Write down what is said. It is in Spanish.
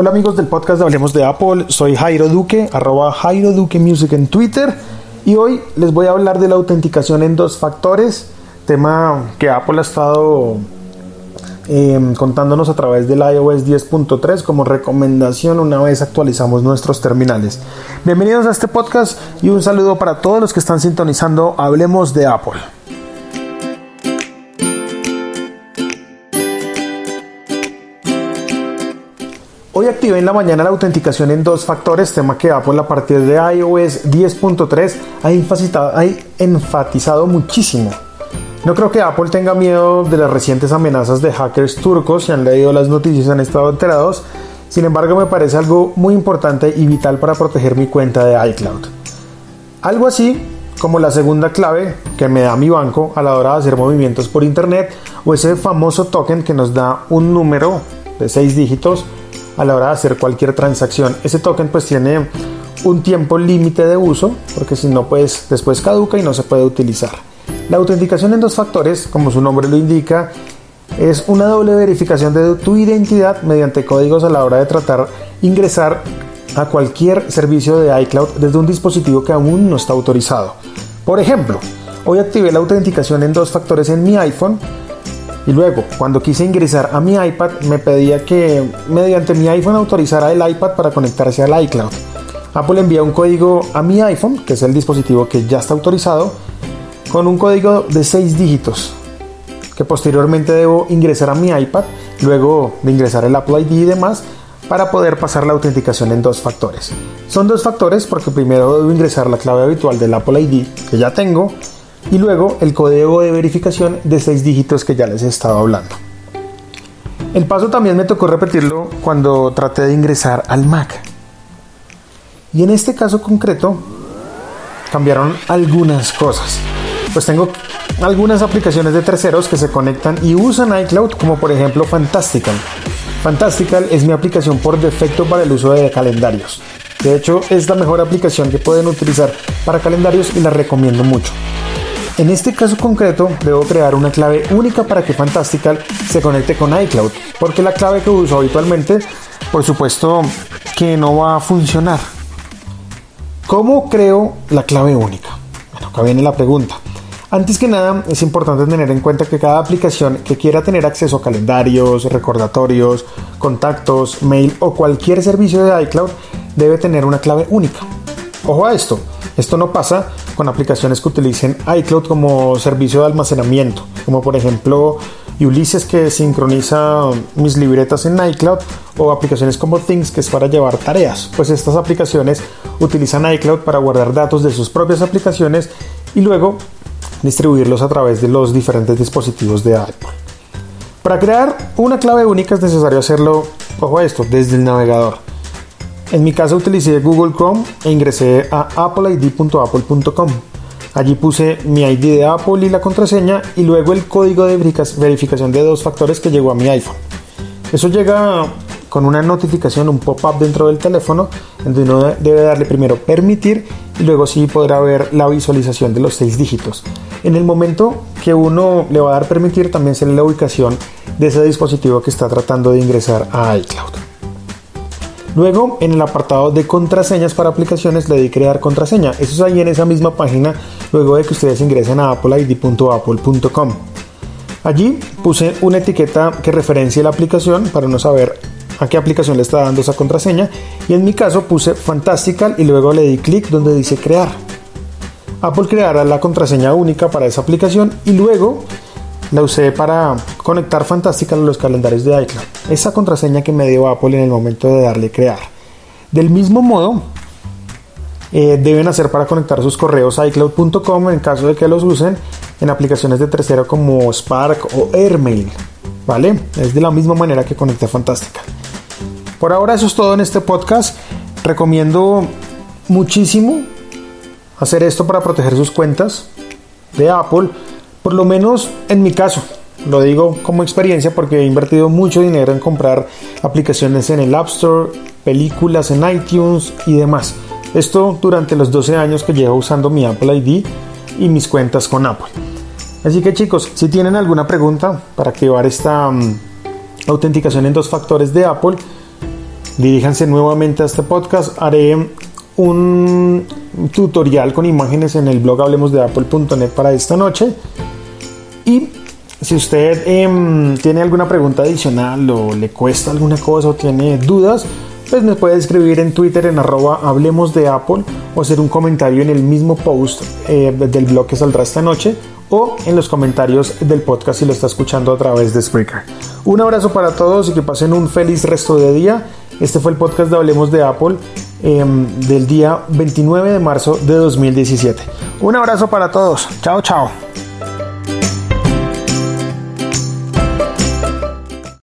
Hola amigos del podcast de Hablemos de Apple, soy Jairo Duque, arroba Jairo Duque Music en Twitter y hoy les voy a hablar de la autenticación en dos factores, tema que Apple ha estado em, contándonos a través del iOS 10.3 como recomendación una vez actualizamos nuestros terminales. Bienvenidos a este podcast y un saludo para todos los que están sintonizando Hablemos de Apple. Activé en la mañana la autenticación en dos factores, tema que Apple a partir de iOS 10.3 ha, ha enfatizado muchísimo. No creo que Apple tenga miedo de las recientes amenazas de hackers turcos, si han leído las noticias han estado enterados, sin embargo me parece algo muy importante y vital para proteger mi cuenta de iCloud. Algo así como la segunda clave que me da mi banco a la hora de hacer movimientos por internet o ese famoso token que nos da un número de seis dígitos a la hora de hacer cualquier transacción. Ese token pues tiene un tiempo límite de uso porque si no pues después caduca y no se puede utilizar. La autenticación en dos factores, como su nombre lo indica, es una doble verificación de tu identidad mediante códigos a la hora de tratar ingresar a cualquier servicio de iCloud desde un dispositivo que aún no está autorizado. Por ejemplo, hoy activé la autenticación en dos factores en mi iPhone y luego, cuando quise ingresar a mi iPad, me pedía que mediante mi iPhone autorizara el iPad para conectarse al iCloud. Apple envía un código a mi iPhone, que es el dispositivo que ya está autorizado, con un código de 6 dígitos, que posteriormente debo ingresar a mi iPad, luego de ingresar el Apple ID y demás, para poder pasar la autenticación en dos factores. Son dos factores porque primero debo ingresar la clave habitual del Apple ID, que ya tengo, y luego el código de verificación de 6 dígitos que ya les he estado hablando. El paso también me tocó repetirlo cuando traté de ingresar al Mac. Y en este caso concreto cambiaron algunas cosas. Pues tengo algunas aplicaciones de terceros que se conectan y usan iCloud como por ejemplo Fantastical. Fantastical es mi aplicación por defecto para el uso de calendarios. De hecho es la mejor aplicación que pueden utilizar para calendarios y la recomiendo mucho. En este caso concreto, debo crear una clave única para que Fantastical se conecte con iCloud, porque la clave que uso habitualmente, por supuesto, que no va a funcionar. ¿Cómo creo la clave única? Bueno, acá viene la pregunta. Antes que nada, es importante tener en cuenta que cada aplicación que quiera tener acceso a calendarios, recordatorios, contactos, mail o cualquier servicio de iCloud debe tener una clave única. Ojo a esto, esto no pasa con aplicaciones que utilicen iCloud como servicio de almacenamiento, como por ejemplo Ulysses que sincroniza mis libretas en iCloud o aplicaciones como Things que es para llevar tareas. Pues estas aplicaciones utilizan iCloud para guardar datos de sus propias aplicaciones y luego distribuirlos a través de los diferentes dispositivos de Apple. Para crear una clave única es necesario hacerlo, ojo a esto, desde el navegador. En mi caso utilicé Google Chrome e ingresé a appleid.apple.com. Allí puse mi ID de Apple y la contraseña y luego el código de verificación de dos factores que llegó a mi iPhone. Eso llega con una notificación, un pop-up dentro del teléfono, en donde uno debe darle primero permitir y luego sí podrá ver la visualización de los seis dígitos. En el momento que uno le va a dar permitir, también sale la ubicación de ese dispositivo que está tratando de ingresar a iCloud. Luego, en el apartado de contraseñas para aplicaciones, le di crear contraseña. Eso es ahí en esa misma página, luego de que ustedes ingresen a appleid.apple.com. Allí puse una etiqueta que referencie la aplicación para no saber a qué aplicación le está dando esa contraseña. Y en mi caso puse Fantastical y luego le di clic donde dice crear. Apple creará la contraseña única para esa aplicación y luego la usé para conectar Fantastical a los calendarios de iCloud. Esa contraseña que me dio Apple en el momento de darle crear. Del mismo modo, eh, deben hacer para conectar sus correos a iCloud.com en caso de que los usen en aplicaciones de tercero como Spark o Airmail. ¿Vale? Es de la misma manera que conecté Fantastical. Por ahora eso es todo en este podcast. Recomiendo muchísimo hacer esto para proteger sus cuentas de Apple por lo menos en mi caso, lo digo como experiencia porque he invertido mucho dinero en comprar aplicaciones en el App Store, películas en iTunes y demás. Esto durante los 12 años que llevo usando mi Apple ID y mis cuentas con Apple. Así que chicos, si tienen alguna pregunta para activar esta mm, autenticación en dos factores de Apple, diríjanse nuevamente a este podcast. Haré un tutorial con imágenes en el blog hablemos de apple.net para esta noche. Si usted em, tiene alguna pregunta adicional o le cuesta alguna cosa o tiene dudas, pues me puede escribir en Twitter en arroba hablemos de Apple o hacer un comentario en el mismo post eh, del blog que saldrá esta noche o en los comentarios del podcast si lo está escuchando a través de Spreaker. Un abrazo para todos y que pasen un feliz resto de día. Este fue el podcast de Hablemos de Apple em, del día 29 de marzo de 2017. Un abrazo para todos. Chao, chao.